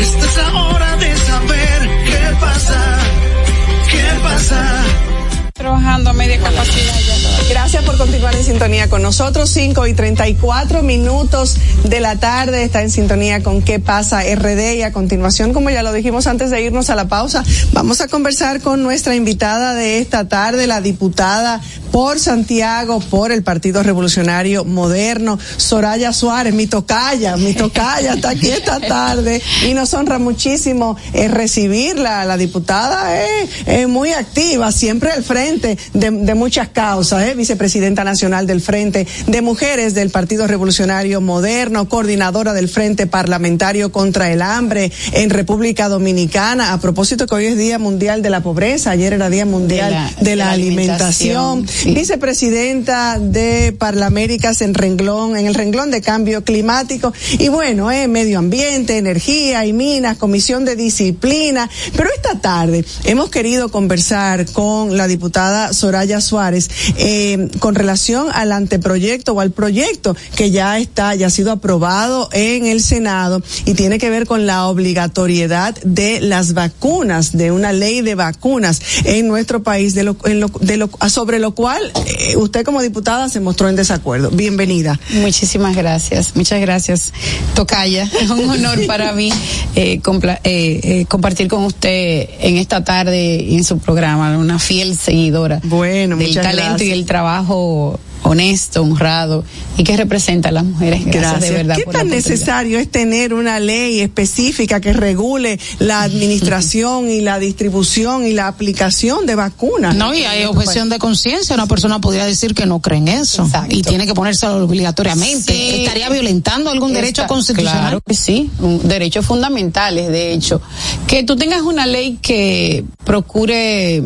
Esta es la hora de saber qué pasa. ¿Qué pasa? Trabajando a media capacidad ya. Gracias por continuar en sintonía con nosotros. 5 y 34 minutos de la tarde está en sintonía con qué pasa RD y a continuación, como ya lo dijimos antes de irnos a la pausa, vamos a conversar con nuestra invitada de esta tarde, la diputada por Santiago, por el Partido Revolucionario Moderno, Soraya Suárez, mi tocaya, mi tocaya está aquí esta tarde y nos honra muchísimo eh, recibirla. La diputada es eh, muy activa, siempre al frente de, de muchas causas, eh, vicepresidenta nacional del Frente de Mujeres del Partido Revolucionario Moderno, coordinadora del Frente Parlamentario contra el Hambre en República Dominicana. A propósito que hoy es Día Mundial de la Pobreza, ayer era Día Mundial de la, de la Alimentación. alimentación. Vicepresidenta de Parlaméricas en renglón, en el renglón de cambio climático y bueno, eh, medio ambiente, energía y minas, comisión de disciplina. Pero esta tarde hemos querido conversar con la diputada Soraya Suárez eh, con relación al anteproyecto o al proyecto que ya está, ya ha sido aprobado en el Senado y tiene que ver con la obligatoriedad de las vacunas, de una ley de vacunas en nuestro país, de lo, en lo, de lo, sobre lo cual eh, usted como diputada se mostró en desacuerdo. Bienvenida. Muchísimas gracias, muchas gracias, Tocaya. Es un honor para mí eh, eh, compartir con usted en esta tarde en su programa, una fiel seguidora bueno, del talento gracias. y el trabajo honesto, honrado y que representa a las mujeres. Gracias, Gracias. de verdad. ¿Qué tan necesario es tener una ley específica que regule la administración y la distribución y la aplicación de vacunas? No, y hay objeción de conciencia. Una persona podría decir que no cree en eso Exacto. y tiene que ponérselo obligatoriamente. Sí. ¿Estaría violentando algún derecho constitucional? Claro que sí, derechos fundamentales, de hecho. Que tú tengas una ley que procure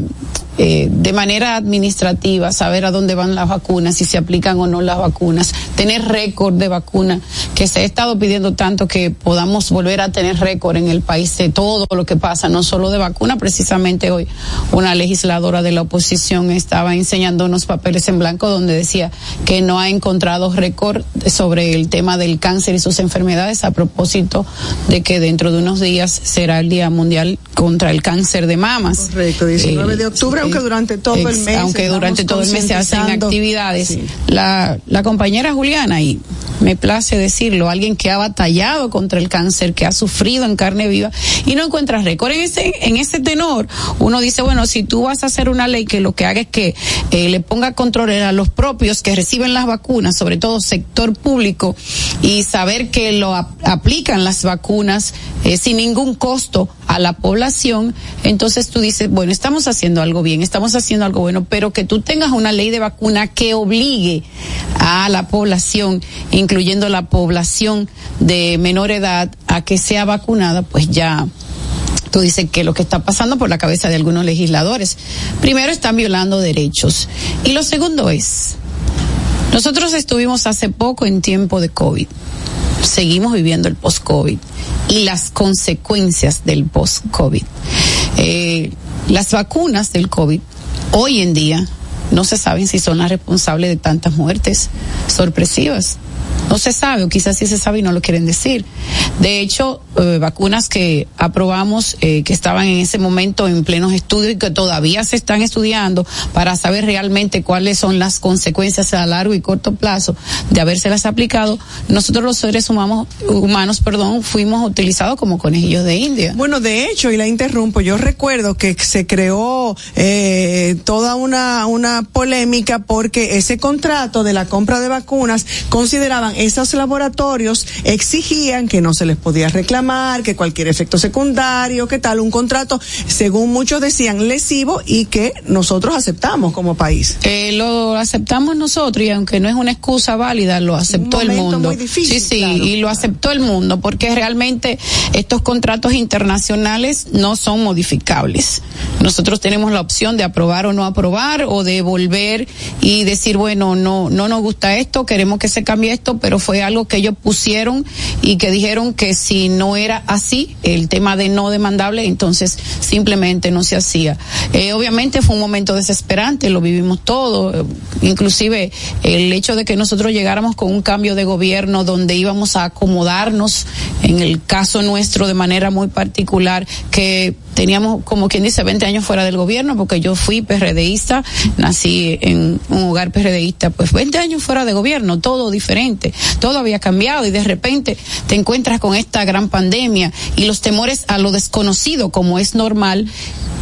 eh, de manera administrativa saber a dónde van las vacunas, si se aplican o no las vacunas, tener récord de vacuna, que se ha estado pidiendo tanto que podamos volver a tener récord en el país de todo lo que pasa, no solo de vacuna, precisamente hoy una legisladora de la oposición estaba enseñando unos papeles en blanco donde decía que no ha encontrado récord sobre el tema del cáncer y sus enfermedades a propósito de que dentro de unos días será el Día Mundial contra el Cáncer de Mamas. Correcto, 19 eh, de octubre, aunque durante todo el mes. Aunque durante todo el mes se hacen actividades. Sí. La, la compañera Juliana, y me place decirlo, alguien que ha batallado contra el cáncer, que ha sufrido en carne viva y no encuentra récord. En ese, en ese tenor, uno dice, bueno, si tú vas a hacer una ley que lo que haga es que eh, le ponga control a los propios que reciben las vacunas, sobre todo sector público, y saber que lo ap aplican las vacunas eh, sin ningún costo a la población, entonces tú dices, bueno, estamos haciendo algo bien, estamos haciendo algo bueno, pero que tú tengas una ley de vacuna que obligue a la población, incluyendo la población de menor edad, a que sea vacunada, pues ya tú dices que lo que está pasando por la cabeza de algunos legisladores, primero están violando derechos. Y lo segundo es, nosotros estuvimos hace poco en tiempo de COVID, seguimos viviendo el post-COVID y las consecuencias del post-COVID. Eh, las vacunas del COVID hoy en día no se saben si son las responsables de tantas muertes sorpresivas. No se sabe, o quizás sí se sabe y no lo quieren decir. De hecho, eh, vacunas que aprobamos, eh, que estaban en ese momento en plenos estudios y que todavía se están estudiando para saber realmente cuáles son las consecuencias a largo y corto plazo de habérselas aplicado, nosotros los seres humanos, humanos perdón, fuimos utilizados como conejillos de India. Bueno, de hecho, y la interrumpo, yo recuerdo que se creó eh, toda una, una polémica porque ese contrato de la compra de vacunas consideraban esos laboratorios exigían que no se les podía reclamar, que cualquier efecto secundario, que tal, un contrato, según muchos decían, lesivo y que nosotros aceptamos como país. Eh, lo aceptamos nosotros y aunque no es una excusa válida, lo aceptó el mundo. Muy difícil, sí, sí, y lo aceptó el mundo porque realmente estos contratos internacionales no son modificables. Nosotros tenemos la opción de aprobar o no aprobar o de volver y decir, bueno, no, no nos gusta esto, queremos que se cambie esto, pero fue algo que ellos pusieron y que dijeron que si no era así, el tema de no demandable, entonces simplemente no se hacía. Eh, obviamente fue un momento desesperante, lo vivimos todo, inclusive el hecho de que nosotros llegáramos con un cambio de gobierno donde íbamos a acomodarnos, en el caso nuestro de manera muy particular, que teníamos como quien dice 20 años fuera del gobierno porque yo fui PRDista, nací en un hogar PRDista, pues 20 años fuera de gobierno, todo diferente, todo había cambiado y de repente te encuentras con esta gran pandemia y los temores a lo desconocido como es normal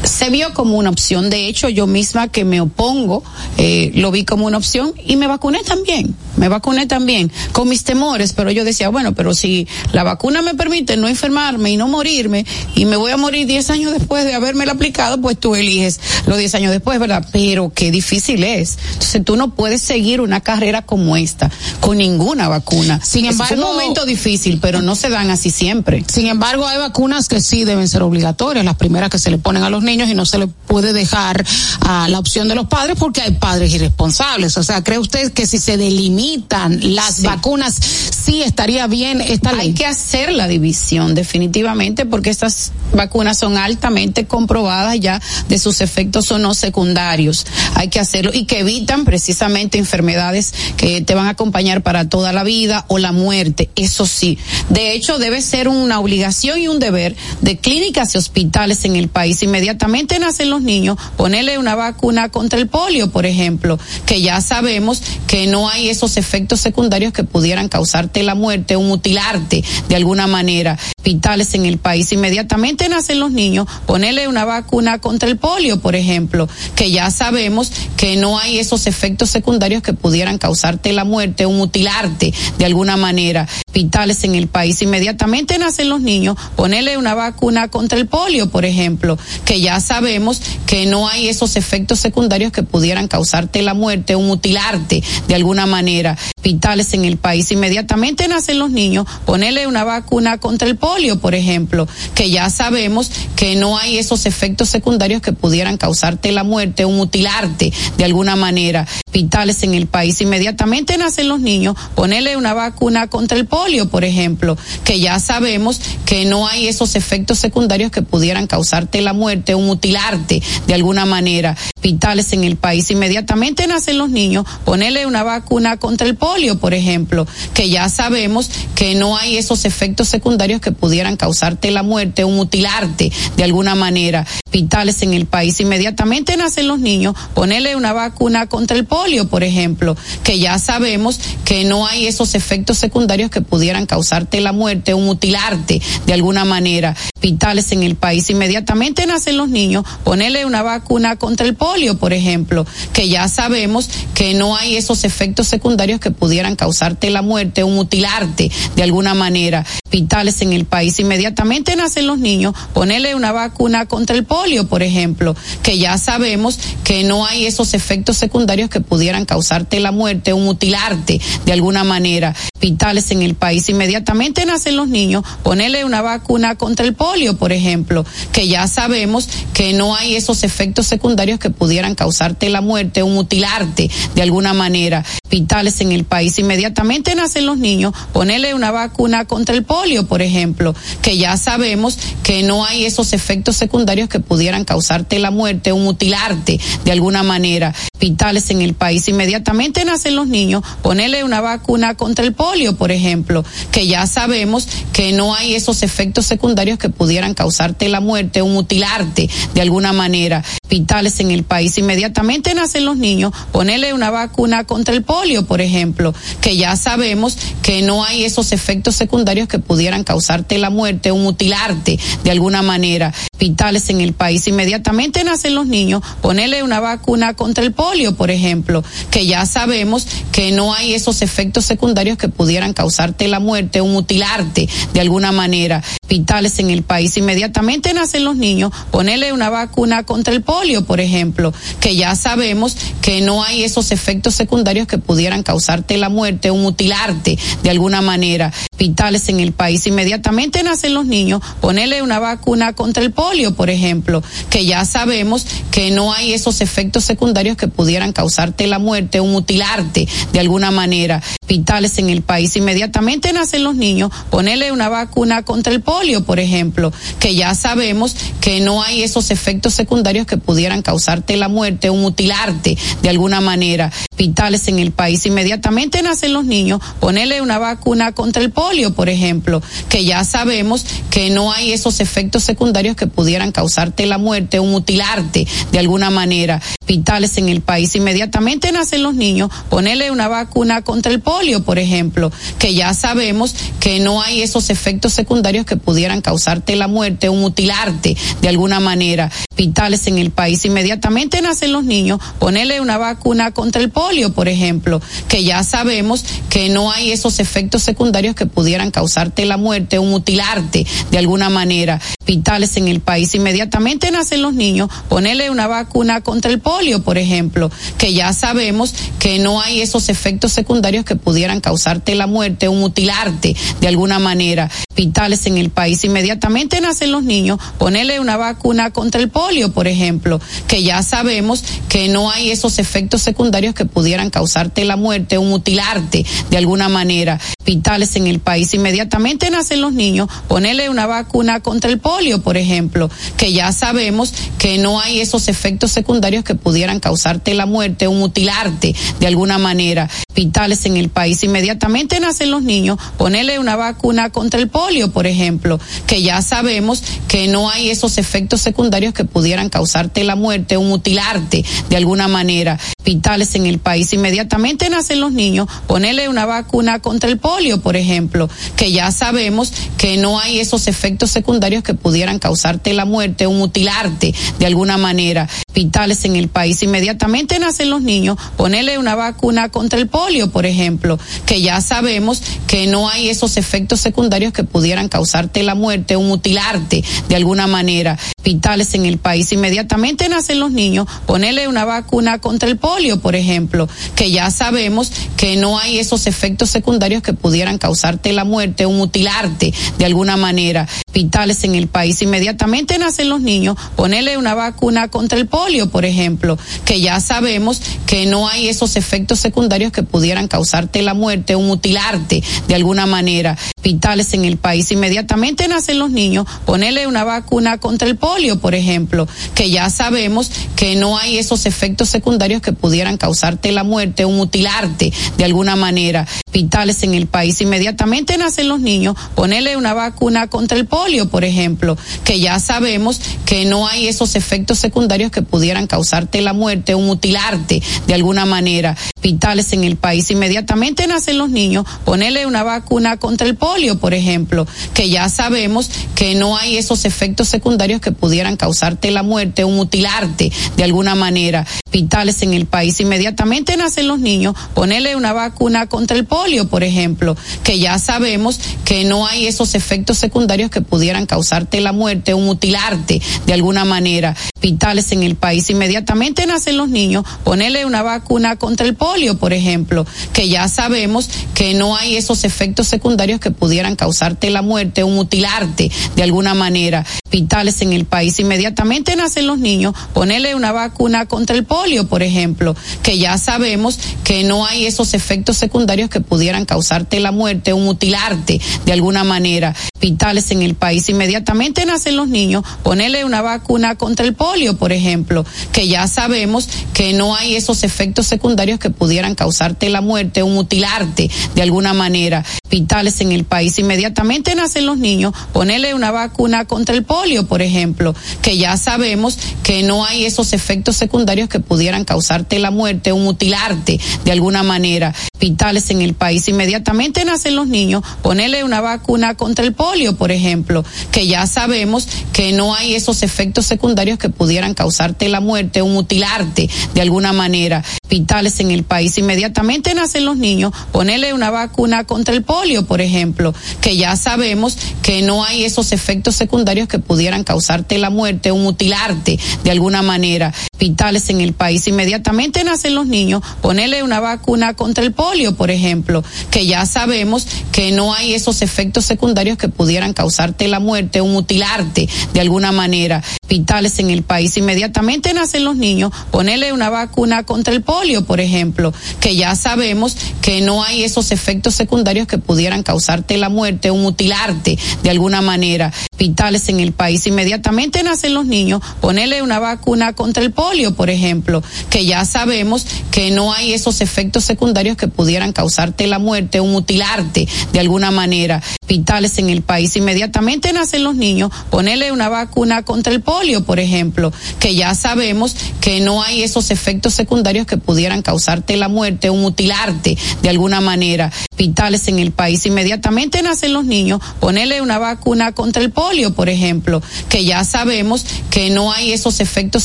se vio como una opción. De hecho, yo misma que me opongo, eh, lo vi como una opción y me vacuné también. Me vacuné también con mis temores, pero yo decía, bueno, pero si la vacuna me permite no enfermarme y no morirme y me voy a morir 10 años después de haberme aplicado, pues tú eliges los 10 años después, ¿verdad? Pero qué difícil es. Entonces tú no puedes seguir una carrera como esta con ninguna vacuna. Sin embargo, es un momento difícil, pero no se dan así siempre. Sin embargo, hay vacunas que sí deben ser obligatorias, las primeras que se le ponen a los niños y no se le puede dejar a la opción de los padres porque hay padres irresponsables. O sea, ¿cree usted que si se delimitan las vacunas sí estaría bien esta ley? Hay que hacer la división definitivamente porque estas vacunas son altamente comprobadas ya de sus efectos o no secundarios. Hay que hacerlo y que evitan precisamente enfermedades que te van a acompañar para toda la vida o la muerte. Eso sí. De hecho, debe ser una obligación y un deber de clínicas y hospitales en el país inmediatamente nacen los niños, ponerle una vacuna contra el polio, por ejemplo, que ya sabemos que no hay esos efectos secundarios que pudieran causarte la muerte o mutilarte de alguna manera. Hospitales en el país, inmediatamente nacen los niños, ponerle una vacuna contra el polio, por ejemplo, que ya sabemos que no hay esos efectos secundarios que pudieran causarte la muerte o mutilarte de alguna manera. Hospitales en el país, inmediatamente nacen los niños, ponerle una vacuna contra el polio, por ejemplo, que ya sabemos que no hay esos efectos secundarios que pudieran causarte la muerte o mutilarte de alguna manera. Hospitales en el país inmediatamente nacen los niños, ponerle una vacuna contra el polio, por ejemplo, que ya sabemos que no hay esos efectos secundarios que pudieran causarte la muerte o mutilarte de alguna manera. Hospitales en el país inmediatamente nacen los niños, ponerle una vacuna contra el polio, por ejemplo, que ya sabemos que no hay esos efectos secundarios que pudieran causarte la muerte mutilarte de alguna manera. Hospitales en el país inmediatamente nacen los niños, ponerle una vacuna contra el por ejemplo, que ya sabemos que no hay esos efectos secundarios que pudieran causarte la muerte o mutilarte de alguna manera. Hospitales en el país inmediatamente nacen los niños, ponerle una vacuna contra el polio, por ejemplo, que ya sabemos que no hay esos efectos secundarios que pudieran causarte la muerte o mutilarte de alguna manera. Hospitales en el país inmediatamente nacen los niños, ponerle una vacuna contra el polio, por ejemplo, que ya sabemos que no hay esos efectos secundarios que pudieran causarte la muerte o mutilarte de alguna manera. Hospitales en el país inmediatamente nacen los niños, ponerle una vacuna contra el polio, por ejemplo, que ya sabemos que no hay esos efectos secundarios que pudieran causarte la muerte o mutilarte de alguna manera. Hospitales en el país inmediatamente nacen los niños, ponerle una vacuna contra el polio, por ejemplo, que ya sabemos que no hay esos efectos secundarios que pudieran causarte la muerte o mutilarte de alguna manera. hospitales en el país. Inmediatamente nacen los niños, ponerle una vacuna contra el polio, por ejemplo, que ya sabemos que no hay esos efectos secundarios que pudieran causarte la muerte o mutilarte de alguna manera. Hospitales en el país. Inmediatamente nacen los niños, ponerle una vacuna contra el polio, por ejemplo, que ya sabemos que no hay esos efectos secundarios que pudieran causarte la muerte o mutilarte de alguna manera. Hospitales en el país. Inmediatamente nacen los niños, ponerle una vacuna contra el polio, por ejemplo, que ya sabemos que no hay esos efectos secundarios que pudieran causarte la muerte o mutilarte de alguna manera. Hospitales en el país. Inmediatamente nacen los niños, ponerle una vacuna contra el polio, por ejemplo, que ya sabemos que no hay esos efectos secundarios que pudieran causarte la muerte o mutilarte de alguna manera. Hospitales en el país. Inmediatamente nacen los niños, ponerle una vacuna contra el polio, por ejemplo, que ya sabemos que no hay esos efectos secundarios que pudieran causarte la muerte o mutilarte de alguna manera. Hospitales en el país. Inmediatamente nacen los niños, ponerle una vacuna contra el polio, por ejemplo, que ya sabemos que no hay esos efectos secundarios que pudieran causarte la muerte o mutilarte de alguna manera. Hospitales en el país. Inmediatamente nacen los niños, ponerle una vacuna contra el polio, por ejemplo, que ya sabemos que no hay esos efectos secundarios que pudieran causarte la muerte o mutilarte de alguna manera. Hospitales en el país. Inmediatamente nacen los niños, ponerle una vacuna contra el polio, por ejemplo, que ya sabemos que no hay esos efectos secundarios que pudieran causarte la muerte o mutilarte de alguna manera. Hospitales en el país. Inmediatamente nacen los niños, ponerle una vacuna contra el polio, por ejemplo, que ya sabemos que no hay esos efectos secundarios que pudieran causarte la muerte o mutilarte de alguna manera. Hospitales en el país. Inmediatamente nacen los niños, ponerle una vacuna contra el polio, por ejemplo, que ya sabemos que no hay esos efectos secundarios que pudieran causarte la muerte o mutilarte de alguna manera. Hospitales en el país. Inmediatamente nacen los niños, ponerle una vacuna contra el polio, por ejemplo, que ya sabemos que no hay esos efectos secundarios que pudieran causarte la muerte o mutilarte de alguna manera. Hospitales en el país. Inmediatamente nacen los niños, ponerle una vacuna contra el polio, por ejemplo, que ya sabemos que no hay esos efectos secundarios que pudieran causarte la muerte o mutilarte de alguna manera. Hospitales en el país. Inmediatamente nacen los niños, ponerle una vacuna contra el polio, por ejemplo, que ya sabemos que no hay esos efectos secundarios que pudieran causarte la muerte o mutilarte de alguna manera. Hospitales en el país. Inmediatamente nacen los niños, ponerle una vacuna contra el polio, por ejemplo, que ya sabemos que no hay esos efectos secundarios que pudieran causarte la muerte o mutilarte de alguna manera. Hospitales en el país. Inmediatamente nacen los niños, ponerle una vacuna contra el polio, por ejemplo, que ya sabemos que no hay esos efectos secundarios que pudieran causarte la muerte o mutilarte de alguna manera. Hospitales en el país. Inmediatamente nacen los niños, ponerle una vacuna contra el polio, por ejemplo, que ya sabemos que no hay esos efectos secundarios que pudieran causarte la muerte o mutilarte de alguna manera. Hospitales en el país. Inmediatamente nacen los niños, ponerle una vacuna contra el polio, por ejemplo, que ya sabemos que no hay esos efectos secundarios que pudieran causarte la muerte o mutilarte de alguna manera. Hospitales en el país. Inmediatamente nacen los niños, ponerle una vacuna contra el polio, por ejemplo, que ya sabemos que no hay esos efectos secundarios que pudieran causarte la muerte o mutilarte de alguna manera. Hospitales en el país. Inmediatamente nacen los niños, ponerle una vacuna contra el polio, por ejemplo, que ya sabemos que no hay esos efectos secundarios que pudieran causarte la muerte o mutilarte de alguna manera. Hospitales en el país. Inmediatamente nacen los niños, ponerle una vacuna contra el polio, por ejemplo, que ya sabemos que no hay esos efectos secundarios que pudieran causarte la muerte o mutilarte de alguna manera. Hospitales en el país. Inmediatamente nacen los niños, ponerle una vacuna contra el polio, por ejemplo, que ya sabemos que no hay esos efectos secundarios que pudieran causarte la muerte o mutilarte de alguna manera. Hospitales en el país. Inmediatamente nacen los niños, ponerle una vacuna contra el polio, por ejemplo, que ya sabemos que no hay esos efectos secundarios que pudieran causarte la muerte o mutilarte de alguna manera. Hospitales en el país. Inmediatamente nacen los niños, ponerle una vacuna contra el polio, por ejemplo, que ya sabemos que no hay esos efectos secundarios que pudieran causarte la muerte o mutilarte de alguna manera. Hospitales en el país. Inmediatamente nacen los niños, ponerle una vacuna contra el polio polio, por ejemplo, que ya sabemos que no hay esos efectos secundarios que pudieran causarte la muerte o mutilarte de alguna manera. Hospitales en el país inmediatamente nacen los niños, ponerle una vacuna contra el polio, por ejemplo, que ya sabemos que no hay esos efectos secundarios que pudieran causarte la muerte o mutilarte de alguna manera. Hospitales en el país inmediatamente nacen los niños, ponerle una vacuna contra el polio, por ejemplo, que ya sabemos que no hay esos efectos secundarios que pudieran causarte la muerte o mutilarte de alguna manera. Hospitales en el país inmediatamente nacen los niños, ponerle una vacuna contra el polio, por ejemplo, que ya sabemos que no hay esos efectos secundarios que pudieran causarte la muerte o mutilarte de alguna manera. Hospitales en el país inmediatamente nacen los niños, ponerle una vacuna contra el polio, por ejemplo, que ya sabemos que no hay esos efectos secundarios que pudieran causarte la muerte o mutilarte de alguna manera. Hospitales en el país inmediatamente nacen los niños, ponerle una vacuna contra el polio, por ejemplo, que ya sabemos que no hay esos efectos secundarios que pudieran causarte la muerte o mutilarte de alguna manera. Hospitales en el país inmediatamente nacen los niños, ponerle una vacuna contra el polio, por ejemplo, que ya sabemos que no hay esos efectos secundarios que pudieran causarte la muerte o mutilarte de alguna manera. Hospitales en el país inmediatamente nacen los niños, ponerle una vacuna contra el polio, por ejemplo, que ya sabemos que no hay esos efectos secundarios que pudieran causarte la muerte o mutilarte de alguna manera. Hospitales en el país inmediatamente nacen los niños, ponerle una vacuna contra el polio, por ejemplo, que ya sabemos que no hay esos efectos secundarios que pudieran causarte la muerte o mutilarte de alguna manera. Hospitales en el país inmediatamente nacen los niños, ponerle una vacuna contra el polio, por ejemplo, que ya sabemos que no hay esos efectos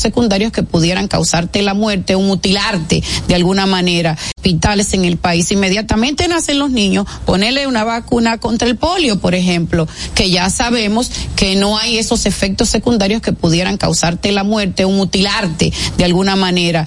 secundarios que pudieran causarte la muerte o mutilarte de alguna manera. Hospitales en el país inmediatamente nacen los niños, ponerle una vacuna contra el polio, por ejemplo, que ya sabemos que no hay esos efectos secundarios que pudieran causarte la muerte o mutilarte de alguna manera.